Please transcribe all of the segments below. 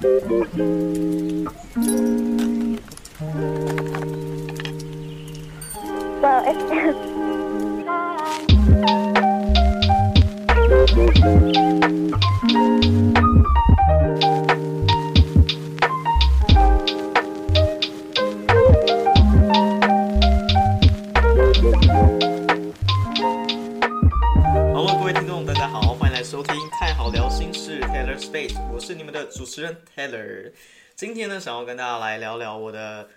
Well, it's... Taylor Space，我是你们的主持人 Taylor。今天呢，想要跟大家来聊聊我的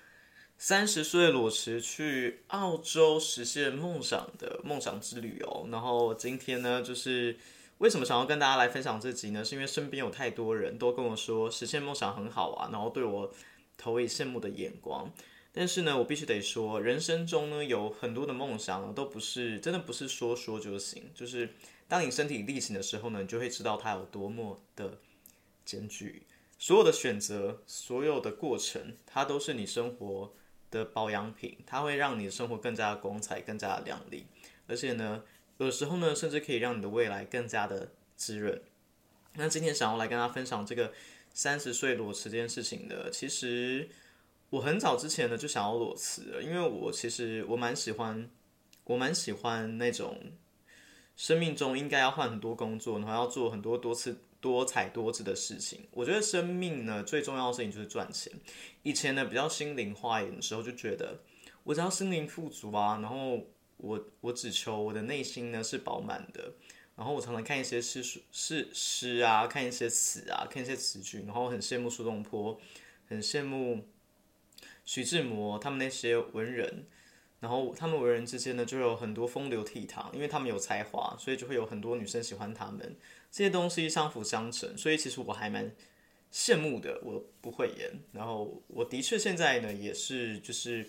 三十岁裸辞去澳洲实现梦想的梦想之旅哦。然后今天呢，就是为什么想要跟大家来分享这集呢？是因为身边有太多人都跟我说实现梦想很好啊，然后对我投以羡慕的眼光。但是呢，我必须得说，人生中呢有很多的梦想，都不是真的不是说说就行。就是当你身体力行的时候呢，你就会知道它有多么的艰巨。所有的选择，所有的过程，它都是你生活的保养品，它会让你的生活更加的光彩，更加的亮丽。而且呢，有时候呢，甚至可以让你的未来更加的滋润。那今天想要来跟大家分享这个三十岁裸辞这件事情的，其实。我很早之前呢就想要裸辞了，因为我其实我蛮喜欢，我蛮喜欢那种生命中应该要换很多工作，然后要做很多多次多彩多姿的事情。我觉得生命呢最重要的事情就是赚钱。以前呢比较心灵化一点的时候，就觉得我只要心灵富足啊，然后我我只求我的内心呢是饱满的。然后我常常看一些诗书诗诗啊，看一些词啊，看一些词句，然后很羡慕苏东坡，很羡慕。徐志摩他们那些文人，然后他们为人之间呢，就有很多风流倜傥，因为他们有才华，所以就会有很多女生喜欢他们。这些东西相辅相成，所以其实我还蛮羡慕的。我不会演，然后我的确现在呢，也是就是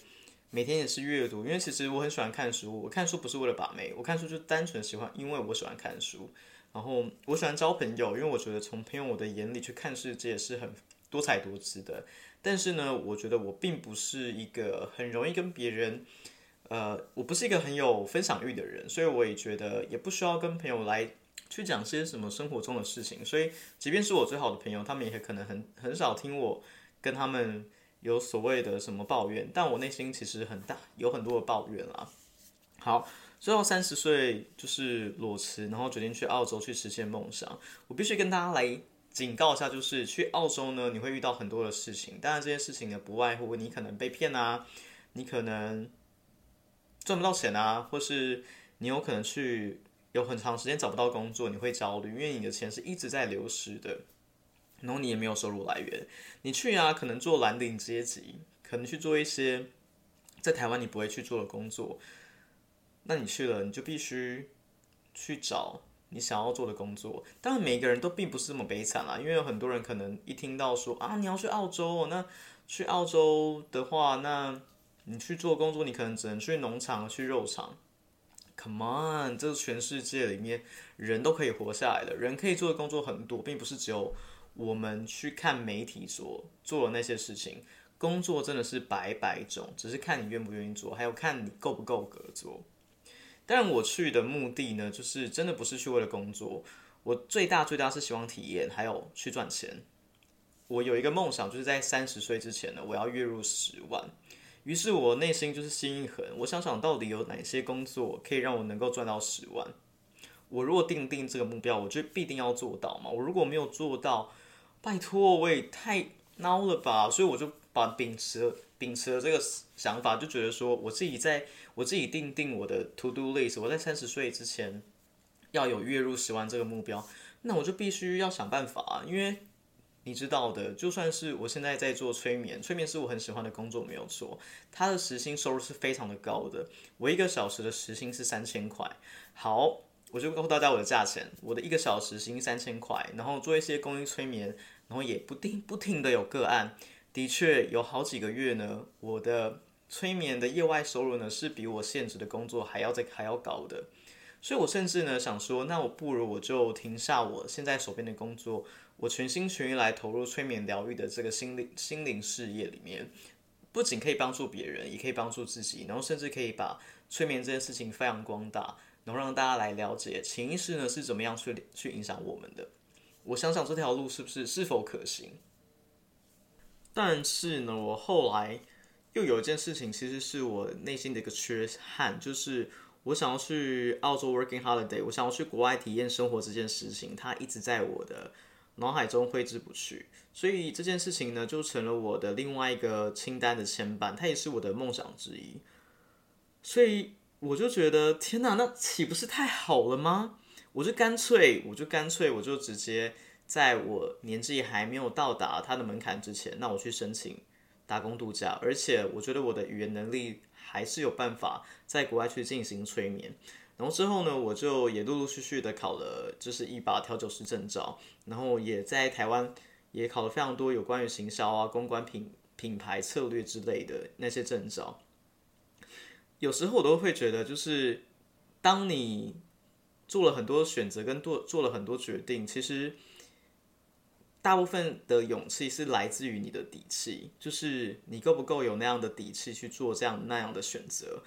每天也是阅读，因为其实我很喜欢看书。我看书不是为了把妹，我看书就单纯喜欢，因为我喜欢看书。然后我喜欢交朋友，因为我觉得从朋友我的眼里去看世界是很多彩多姿的。但是呢，我觉得我并不是一个很容易跟别人，呃，我不是一个很有分享欲的人，所以我也觉得也不需要跟朋友来去讲些什么生活中的事情。所以，即便是我最好的朋友，他们也可能很很少听我跟他们有所谓的什么抱怨。但我内心其实很大，有很多的抱怨啦。好，最后三十岁就是裸辞，然后决定去澳洲去实现梦想。我必须跟大家来。警告一下，就是去澳洲呢，你会遇到很多的事情。当然，这些事情呢，不外乎你可能被骗啊，你可能赚不到钱啊，或是你有可能去有很长时间找不到工作，你会焦虑，因为你的钱是一直在流失的，然后你也没有收入来源。你去啊，可能做蓝领阶级，可能去做一些在台湾你不会去做的工作。那你去了，你就必须去找。你想要做的工作，当然每个人都并不是这么悲惨啦，因为有很多人可能一听到说啊你要去澳洲，那去澳洲的话，那你去做工作，你可能只能去农场、去肉场。Come on，这是全世界里面人都可以活下来的，人可以做的工作很多，并不是只有我们去看媒体所做的那些事情。工作真的是百百种，只是看你愿不愿意做，还有看你够不够格做。但我去的目的呢，就是真的不是去为了工作，我最大最大是希望体验，还有去赚钱。我有一个梦想，就是在三十岁之前呢，我要月入十万。于是我内心就是心一横，我想想到底有哪些工作可以让我能够赚到十万。我如果定定这个目标，我就必定要做到嘛。我如果没有做到，拜托我也太孬了吧。所以我就把秉持秉持了这个想法，就觉得说我自己在。我自己定定我的 to do list，我在三十岁之前要有月入十万这个目标，那我就必须要想办法，因为你知道的，就算是我现在在做催眠，催眠是我很喜欢的工作，没有错，它的时薪收入是非常的高的，我一个小时的时薪是三千块。好，我就告诉大家我的价钱，我的一个小时薪三千块，然后做一些公益催眠，然后也不定不停的有个案，的确有好几个月呢，我的。催眠的业外收入呢，是比我现职的工作还要再还要高的，所以我甚至呢想说，那我不如我就停下我现在手边的工作，我全心全意来投入催眠疗愈的这个心灵心灵事业里面，不仅可以帮助别人，也可以帮助自己，然后甚至可以把催眠这件事情发扬光大，然后让大家来了解潜意识呢是怎么样去去影响我们的。我想想这条路是不是是否可行？但是呢，我后来又有一件事情，其实是我内心的一个缺憾，就是我想要去澳洲 working holiday，我想要去国外体验生活这件事情，它一直在我的脑海中挥之不去。所以这件事情呢，就成了我的另外一个清单的牵绊，它也是我的梦想之一。所以我就觉得，天哪，那岂不是太好了吗？我就干脆，我就干脆，我就直接在我年纪还没有到达它的门槛之前，那我去申请打工度假。而且我觉得我的语言能力还是有办法在国外去进行催眠。然后之后呢，我就也陆陆续续的考了，就是一把调酒师证照，然后也在台湾。也考了非常多有关于行销啊、公关、品品牌策略之类的那些证照。有时候我都会觉得，就是当你做了很多选择跟做做了很多决定，其实大部分的勇气是来自于你的底气，就是你够不够有那样的底气去做这样那样的选择。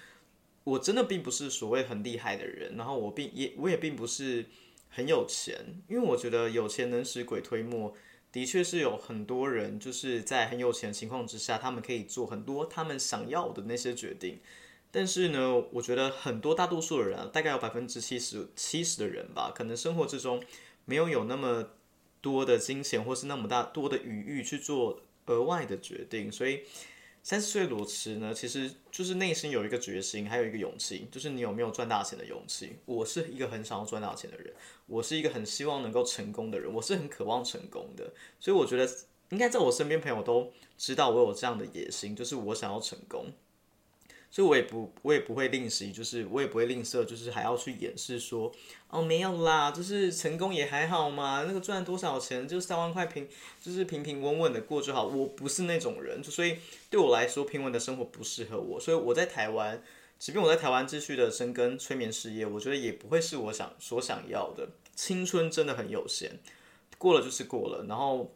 我真的并不是所谓很厉害的人，然后我并也我也并不是很有钱，因为我觉得有钱能使鬼推磨。的确是有很多人，就是在很有钱的情况之下，他们可以做很多他们想要的那些决定。但是呢，我觉得很多大多数的人啊，大概有百分之七十七十的人吧，可能生活之中没有有那么多的金钱，或是那么大多的余裕去做额外的决定，所以。三十岁裸辞呢，其实就是内心有一个决心，还有一个勇气，就是你有没有赚大钱的勇气。我是一个很想要赚大钱的人，我是一个很希望能够成功的人，我是很渴望成功的，所以我觉得应该在我身边朋友都知道我有这样的野心，就是我想要成功。所以，我也不，我也不会吝惜，就是我也不会吝啬，就是还要去掩饰说，哦，没有啦，就是成功也还好嘛，那个赚多少钱，就三万块平，就是平平稳稳的过就好。我不是那种人，所以对我来说，平稳的生活不适合我。所以我在台湾，即便我在台湾继续的深耕催眠事业，我觉得也不会是我想所想要的。青春真的很有限，过了就是过了。然后，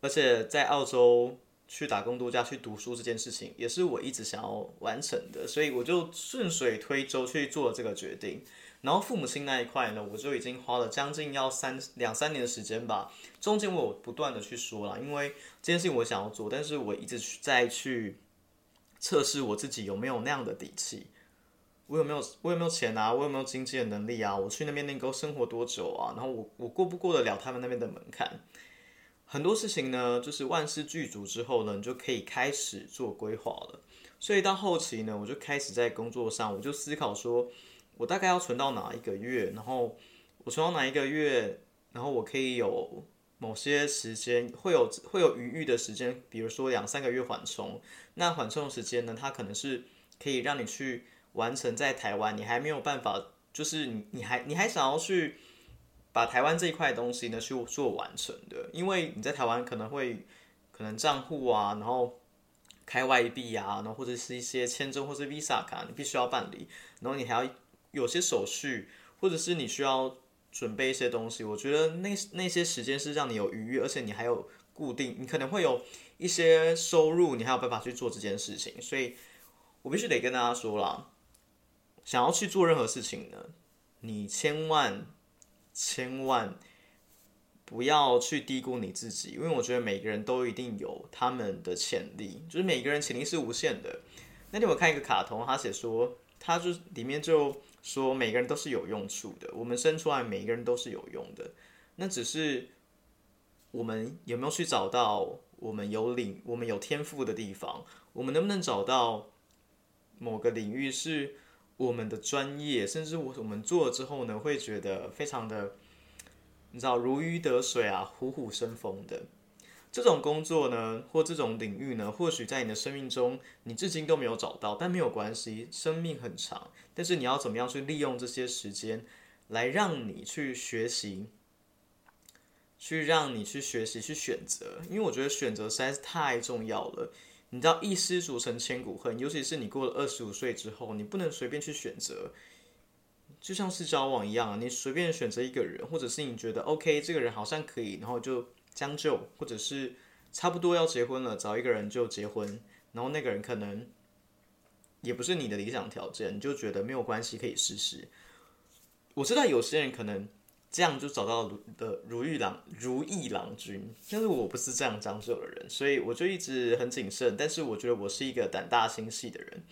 而且在澳洲。去打工度假、去读书这件事情，也是我一直想要完成的，所以我就顺水推舟去做了这个决定。然后父母亲那一块呢，我就已经花了将近要三两三年的时间吧。中间我有不断的去说了，因为这件事情我想要做，但是我一直在去测试我自己有没有那样的底气，我有没有我有没有钱啊，我有没有经济的能力啊，我去那边能够生活多久啊？然后我我过不过得了他们那边的门槛？很多事情呢，就是万事俱足之后呢，你就可以开始做规划了。所以到后期呢，我就开始在工作上，我就思考说，我大概要存到哪一个月，然后我存到哪一个月，然后我可以有某些时间会有会有余裕的时间，比如说两三个月缓冲。那缓冲的时间呢，它可能是可以让你去完成在台湾，你还没有办法，就是你你还你还想要去。把台湾这一块东西呢去做完成的，因为你在台湾可能会可能账户啊，然后开外币啊，然后或者是一些签证或者 Visa 卡，你必须要办理，然后你还要有些手续，或者是你需要准备一些东西。我觉得那那些时间是让你有余裕，而且你还有固定，你可能会有一些收入，你还有办法去做这件事情。所以我必须得跟大家说了，想要去做任何事情呢，你千万。千万不要去低估你自己，因为我觉得每个人都一定有他们的潜力，就是每个人潜力是无限的。那天我看一个卡通，他写说，他就里面就说每个人都是有用处的，我们生出来每个人都是有用的，那只是我们有没有去找到我们有领、我们有天赋的地方，我们能不能找到某个领域是。我们的专业，甚至我我们做了之后呢，会觉得非常的，你知道如鱼得水啊，虎虎生风的这种工作呢，或这种领域呢，或许在你的生命中你至今都没有找到，但没有关系，生命很长，但是你要怎么样去利用这些时间来让你去学习，去让你去学习去选择，因为我觉得选择实在是太重要了。你知道一失足成千古恨，尤其是你过了二十五岁之后，你不能随便去选择，就像是交往一样，你随便选择一个人，或者是你觉得 OK 这个人好像可以，然后就将就，或者是差不多要结婚了，找一个人就结婚，然后那个人可能也不是你的理想条件，你就觉得没有关系可以试试。我知道有些人可能这样就找到如的如意郎如意郎君。但是我不是这样将就的人，所以我就一直很谨慎。但是我觉得我是一个胆大心细的人，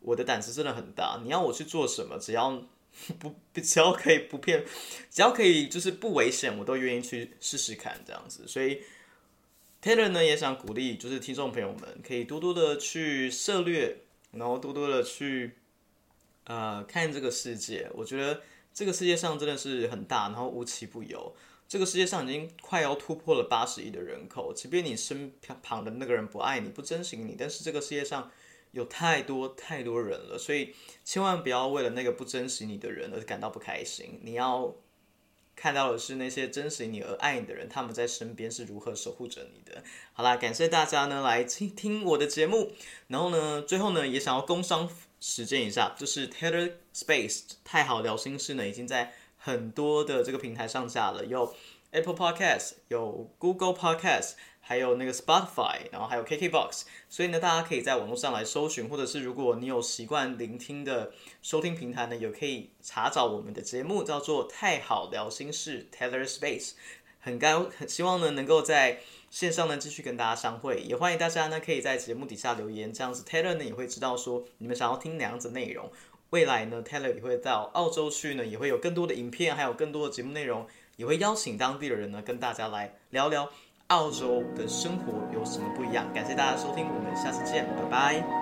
我的胆子真的很大。你要我去做什么，只要不 只要可以不骗，只要可以就是不危险，我都愿意去试试看这样子。所以 Taylor 呢也想鼓励，就是听众朋友们可以多多的去涉略，然后多多的去呃看这个世界。我觉得。这个世界上真的是很大，然后无奇不有。这个世界上已经快要突破了八十亿的人口，即便你身旁的那个人不爱你、不珍惜你，但是这个世界上有太多太多人了，所以千万不要为了那个不珍惜你的人而感到不开心。你要看到的是那些珍惜你而爱你的人，他们在身边是如何守护着你的。好啦，感谢大家呢来听听我的节目，然后呢，最后呢也想要工商。实践一下，就是 Taylor Space 太好聊心事呢，已经在很多的这个平台上架了，有 Apple Podcast，有 Google Podcast，还有那个 Spotify，然后还有 KKBox，所以呢，大家可以在网络上来搜寻，或者是如果你有习惯聆听的收听平台呢，也可以查找我们的节目，叫做太好聊心事 Taylor Space，很高很希望呢能够在。线上呢继续跟大家相会，也欢迎大家呢可以在节目底下留言，这样子 Taylor 呢也会知道说你们想要听哪样子内容。未来呢 Taylor 也会到澳洲去呢，也会有更多的影片，还有更多的节目内容，也会邀请当地的人呢跟大家来聊聊澳洲的生活有什么不一样。感谢大家收听，我们下次见，拜拜。